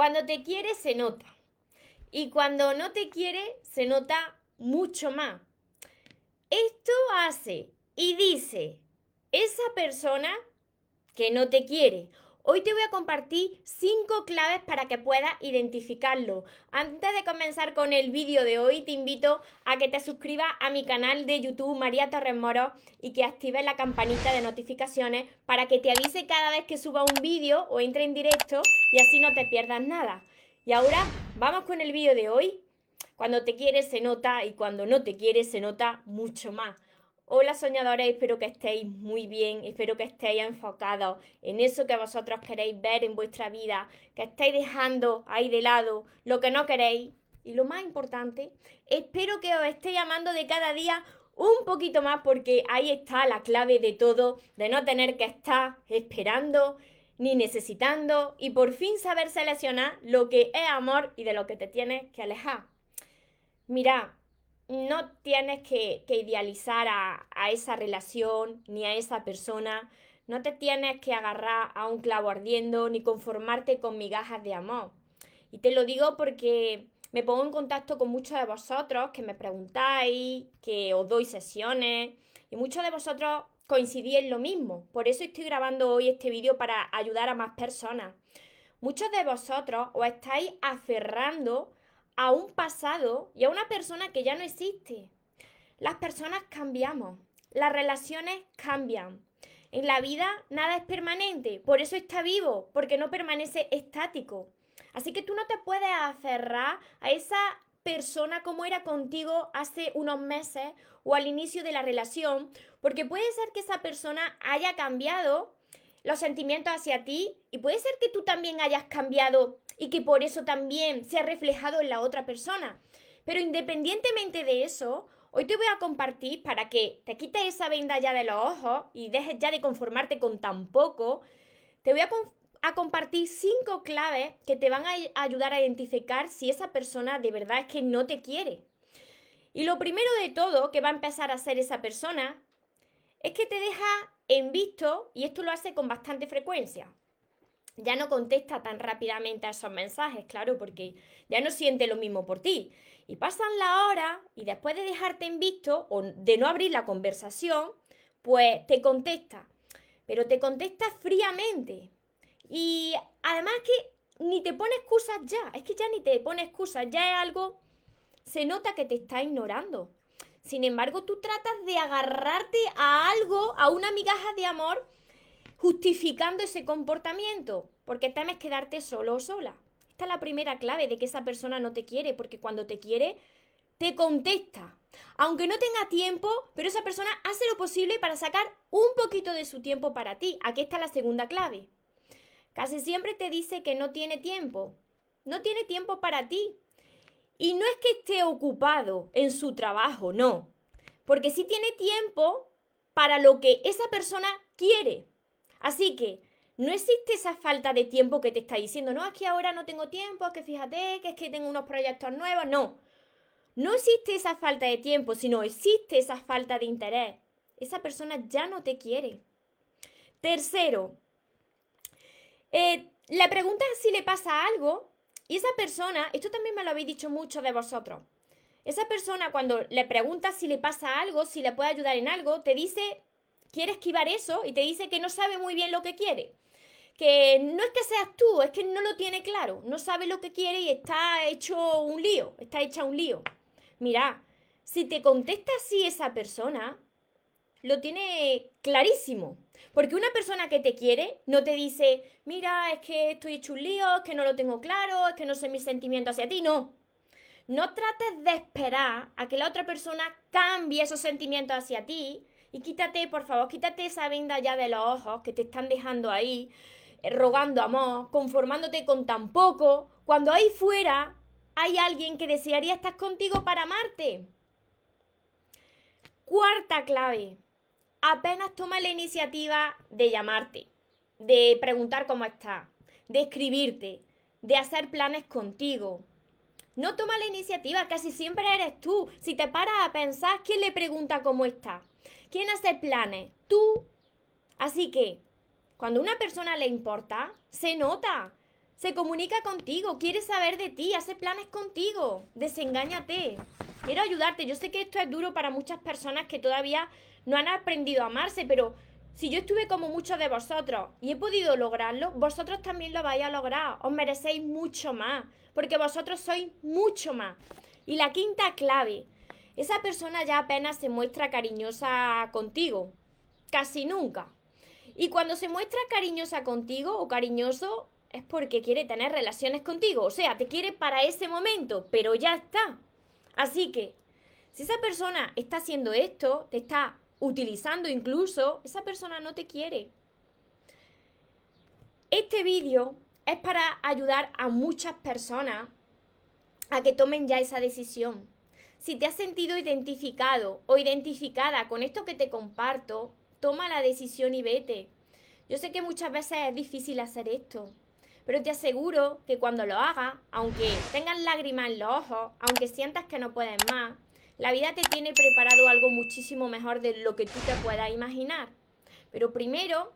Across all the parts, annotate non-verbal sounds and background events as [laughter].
Cuando te quiere se nota. Y cuando no te quiere se nota mucho más. Esto hace y dice esa persona que no te quiere Hoy te voy a compartir cinco claves para que puedas identificarlo. Antes de comenzar con el vídeo de hoy, te invito a que te suscribas a mi canal de YouTube María Torres Moro y que actives la campanita de notificaciones para que te avise cada vez que suba un vídeo o entre en directo y así no te pierdas nada. Y ahora vamos con el vídeo de hoy. Cuando te quieres se nota y cuando no te quieres se nota mucho más. Hola soñadores, espero que estéis muy bien, espero que estéis enfocados en eso que vosotros queréis ver en vuestra vida, que estéis dejando ahí de lado lo que no queréis. Y lo más importante, espero que os estéis amando de cada día un poquito más porque ahí está la clave de todo, de no tener que estar esperando ni necesitando y por fin saber seleccionar lo que es amor y de lo que te tienes que alejar. Mira, no tienes que, idealizar a, a, esa relación ni a esa persona. No te tienes que agarrar a un clavo ardiendo ni conformarte con migajas de amor. Y te lo digo porque me pongo en contacto con muchos de vosotros que me preguntáis, que os doy sesiones y muchos de vosotros coincidís en lo mismo. Por eso estoy grabando hoy este vídeo para ayudar a más personas. Muchos de vosotros os estáis aferrando a un pasado y a una persona que ya no existe. Las personas cambiamos, las relaciones cambian. En la vida nada es permanente, por eso está vivo, porque no permanece estático. Así que tú no te puedes aferrar a esa persona como era contigo hace unos meses o al inicio de la relación, porque puede ser que esa persona haya cambiado los sentimientos hacia ti y puede ser que tú también hayas cambiado y que por eso también se ha reflejado en la otra persona. Pero independientemente de eso, hoy te voy a compartir para que te quites esa venda ya de los ojos y dejes ya de conformarte con tan poco, te voy a, a compartir cinco claves que te van a ayudar a identificar si esa persona de verdad es que no te quiere. Y lo primero de todo que va a empezar a hacer esa persona es que te deja en visto, y esto lo hace con bastante frecuencia. Ya no contesta tan rápidamente a esos mensajes, claro, porque ya no siente lo mismo por ti. Y pasan la hora y después de dejarte en visto o de no abrir la conversación, pues te contesta. Pero te contesta fríamente. Y además que ni te pone excusas ya. Es que ya ni te pone excusas. Ya es algo... Se nota que te está ignorando. Sin embargo, tú tratas de agarrarte a algo, a una migaja de amor, justificando ese comportamiento, porque temes quedarte solo o sola. Esta es la primera clave de que esa persona no te quiere, porque cuando te quiere, te contesta. Aunque no tenga tiempo, pero esa persona hace lo posible para sacar un poquito de su tiempo para ti. Aquí está la segunda clave. Casi siempre te dice que no tiene tiempo. No tiene tiempo para ti. Y no es que esté ocupado en su trabajo, no. Porque sí tiene tiempo para lo que esa persona quiere. Así que no existe esa falta de tiempo que te está diciendo, no, es que ahora no tengo tiempo, es que fíjate, que es que tengo unos proyectos nuevos. No, no existe esa falta de tiempo, sino existe esa falta de interés. Esa persona ya no te quiere. Tercero, eh, le preguntas si le pasa algo y esa persona, esto también me lo habéis dicho muchos de vosotros, esa persona cuando le preguntas si le pasa algo, si le puede ayudar en algo, te dice, quiere esquivar eso y te dice que no sabe muy bien lo que quiere. Que no es que seas tú, es que no lo tiene claro, no sabe lo que quiere y está hecho un lío, está hecha un lío. Mira, si te contesta así esa persona, lo tiene clarísimo. Porque una persona que te quiere no te dice, mira, es que estoy hecho un lío, es que no lo tengo claro, es que no sé mis sentimientos hacia ti. No. No trates de esperar a que la otra persona cambie esos sentimientos hacia ti. Y quítate, por favor, quítate esa venda ya de los ojos que te están dejando ahí, eh, rogando amor, conformándote con tan poco, cuando ahí fuera hay alguien que desearía estar contigo para amarte. Cuarta clave apenas toma la iniciativa de llamarte, de preguntar cómo está, de escribirte, de hacer planes contigo. No toma la iniciativa, casi siempre eres tú. Si te paras a pensar, ¿quién le pregunta cómo está? ¿Quién hace planes? Tú. Así que, cuando a una persona le importa, se nota. se comunica contigo, quiere saber de ti, hace planes contigo, desengáñate. Quiero ayudarte. Yo sé que esto es duro para muchas personas que todavía no han aprendido a amarse, pero si yo estuve como muchos de vosotros y he podido lograrlo, vosotros también lo vais a lograr. Os merecéis mucho más, porque vosotros sois mucho más. Y la quinta clave, esa persona ya apenas se muestra cariñosa contigo, casi nunca. Y cuando se muestra cariñosa contigo o cariñoso, es porque quiere tener relaciones contigo. O sea, te quiere para ese momento, pero ya está. Así que, si esa persona está haciendo esto, te está utilizando incluso, esa persona no te quiere. Este vídeo es para ayudar a muchas personas a que tomen ya esa decisión. Si te has sentido identificado o identificada con esto que te comparto, toma la decisión y vete. Yo sé que muchas veces es difícil hacer esto, pero te aseguro que cuando lo hagas, aunque tengas lágrimas en los ojos, aunque sientas que no puedes más, la vida te tiene preparado algo muchísimo mejor de lo que tú te puedas imaginar. Pero primero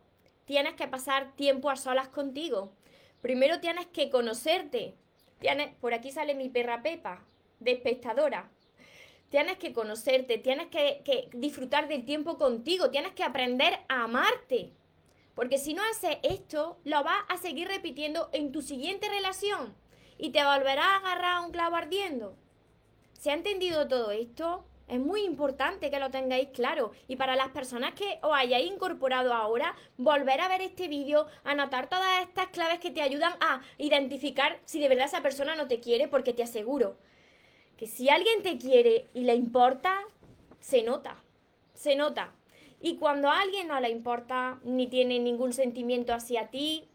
tienes que pasar tiempo a solas contigo. Primero tienes que conocerte. Tienes, por aquí sale mi perra Pepa, de espectadora. Tienes que conocerte, tienes que, que disfrutar del tiempo contigo, tienes que aprender a amarte. Porque si no haces esto, lo vas a seguir repitiendo en tu siguiente relación y te volverás a agarrar a un clavo ardiendo. ¿Se ha entendido todo esto? Es muy importante que lo tengáis claro. Y para las personas que os hayáis incorporado ahora, volver a ver este vídeo, anotar todas estas claves que te ayudan a identificar si de verdad esa persona no te quiere, porque te aseguro que si alguien te quiere y le importa, se nota. Se nota. Y cuando a alguien no le importa ni tiene ningún sentimiento hacia ti,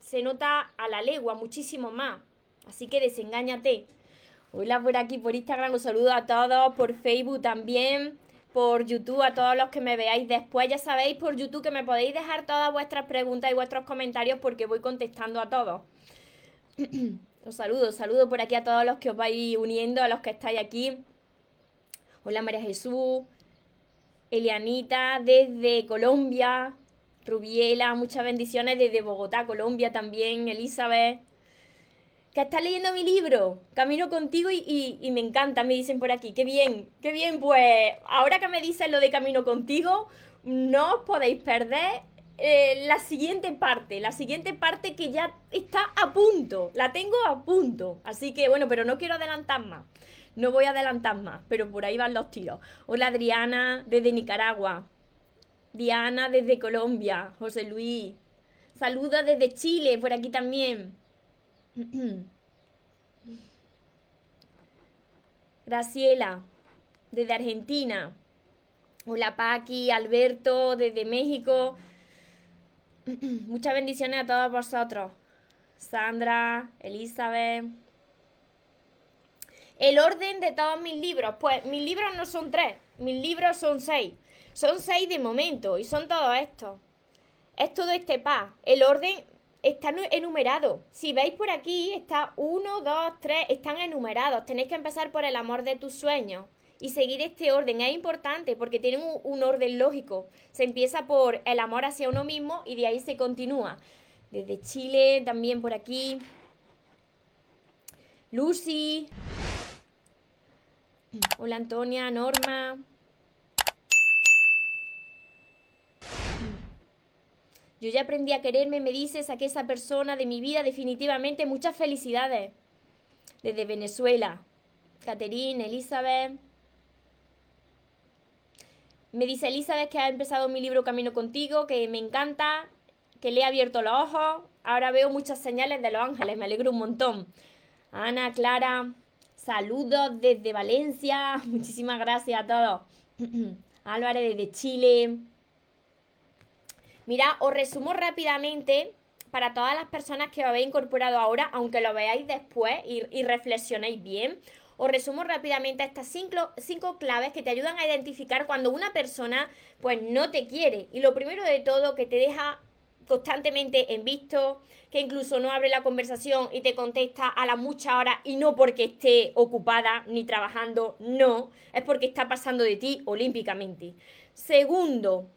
se nota a la legua muchísimo más. Así que desengáñate. Hola por aquí, por Instagram, un saludo a todos, por Facebook también, por YouTube, a todos los que me veáis después. Ya sabéis por YouTube que me podéis dejar todas vuestras preguntas y vuestros comentarios porque voy contestando a todos. Os saludo, saludo por aquí a todos los que os vais uniendo, a los que estáis aquí. Hola María Jesús, Elianita desde Colombia, Rubiela, muchas bendiciones desde Bogotá, Colombia también, Elizabeth que estás leyendo mi libro, Camino contigo y, me encanta, me dicen por aquí, qué bien, qué bien, pues ahora que me dicen lo de Camino contigo, no os podéis perder eh, la siguiente parte, la siguiente parte que ya está a punto, la tengo a punto, así que bueno, pero no quiero adelantar más, no voy a adelantar más, pero por ahí van los tiros. Hola Adriana desde Nicaragua, Diana desde Colombia, José Luis, saludos desde Chile, por aquí también. [clears throat] Graciela, desde Argentina. Hola Paqui, Alberto, desde México. [clears throat] Muchas bendiciones a todos vosotros. Sandra, Elizabeth. El orden de todos mis libros. Pues mis libros no son tres, mis libros son seis. Son seis de momento y son todos estos. Es todo este pa. El orden están enumerados. Si veis por aquí, está uno, dos, tres, están enumerados. Tenéis que empezar por el amor de tus sueños y seguir este orden. Es importante porque tienen un, orden lógico. Se empieza por el amor hacia uno mismo y de ahí se continúa. Desde Chile, también por aquí. Lucy. Hola Antonia, Norma. Yo ya aprendí a quererme, me dices, a que esa persona de mi vida definitivamente. Muchas felicidades. Desde Venezuela. Caterine, Elizabeth. Me dice Elizabeth que ha empezado mi libro Camino contigo, que me encanta, que le he abierto los ojos. Ahora veo muchas señales de los ángeles, me alegro un montón. Ana, Clara, saludos desde Valencia. [laughs] Muchísimas gracias a todos. [clears throat] Álvarez desde Chile. Mira, os resumo rápidamente para todas las personas que os habéis incorporado ahora, aunque lo veáis después y, reflexionéis bien. Os resumo rápidamente estas cinco, cinco, claves que te ayudan a identificar cuando una persona pues no te quiere. Y lo primero de todo, que te deja constantemente en visto, que incluso no abre la conversación y te contesta a las muchas horas y no porque esté ocupada ni trabajando, no, es porque está pasando de ti olímpicamente. Segundo,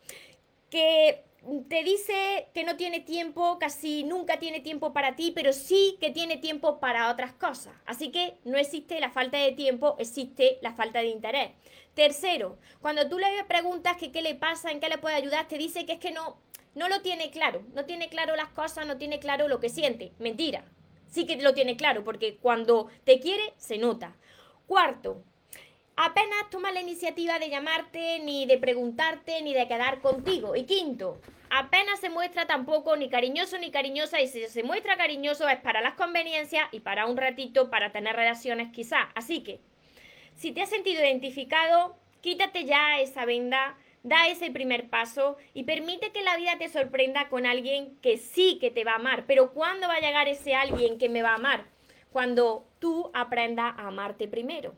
que te dice que no tiene tiempo, casi nunca tiene tiempo para ti, pero sí que tiene tiempo para otras cosas. Así que no existe la falta de tiempo, existe la falta de interés. Tercero, cuando tú le preguntas qué le pasa, en qué le puede ayudar, te dice que es que no, no lo tiene claro, no tiene claro las cosas, no tiene claro lo que siente. Mentira, sí que lo tiene claro, porque cuando te quiere, se nota. Cuarto, apenas toma la iniciativa de llamarte, ni de preguntarte, ni de quedar contigo. Y quinto, apenas se muestra tampoco ni cariñoso ni cariñosa, y si se muestra cariñoso es para las conveniencias y para un ratito, para tener relaciones quizás. Así que, si te has sentido identificado, quítate ya esa venda Da ese primer paso y permite que la vida te sorprenda con alguien que sí que te va a amar. Pero ¿cuándo va a llegar ese alguien que me va a amar? Cuando tú aprendas a amarte primero.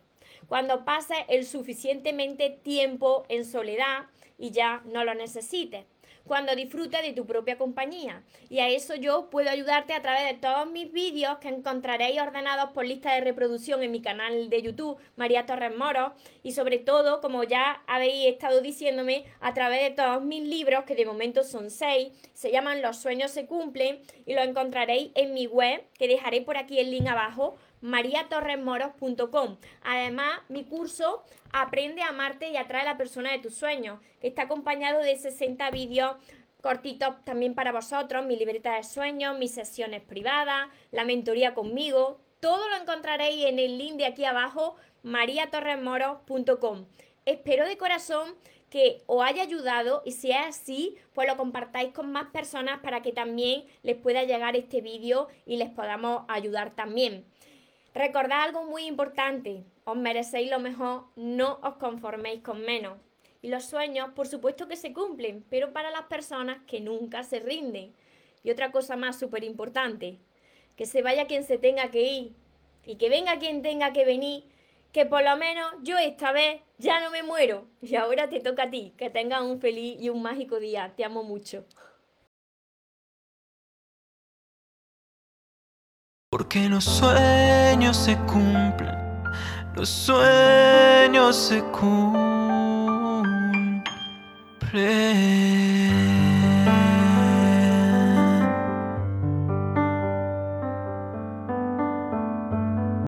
Cuando pases el suficientemente tiempo en soledad y ya no lo necesites cuando disfrutes de tu propia compañía. Y a eso yo puedo ayudarte a través de todos mis vídeos que encontraréis ordenados por lista de reproducción en mi canal de YouTube, María Torres Moro, y sobre todo, como ya habéis estado diciéndome, a través de todos mis libros, que de momento son seis, se llaman Los sueños se cumplen, y lo encontraréis en mi web, que dejaré por aquí el link abajo, mariatorresmoros.com. Además, mi curso Aprende a amarte y atrae a la persona de tus sueños, que está acompañado de 60 vídeos cortitos también para vosotros, mi libreta de sueños, mis sesiones privadas, la mentoría conmigo. Todo lo encontraréis en el link de aquí abajo, mariatorresmoros.com. Espero de corazón que os haya ayudado y si es así, pues lo compartáis con más personas para que también les pueda llegar este vídeo y les podamos ayudar también. Recordad algo muy importante, os merecéis lo mejor, no os conforméis con menos. Y los sueños, por supuesto que se cumplen, pero para las personas que nunca se rinden. Y otra cosa más súper importante, que se vaya quien se tenga que ir y que venga quien tenga que venir, que por lo menos yo esta vez ya no me muero. Y ahora te toca a ti, que tengas un feliz y un mágico día. Te amo mucho. Porque los sueños se cumplen, los sueños se cumplen.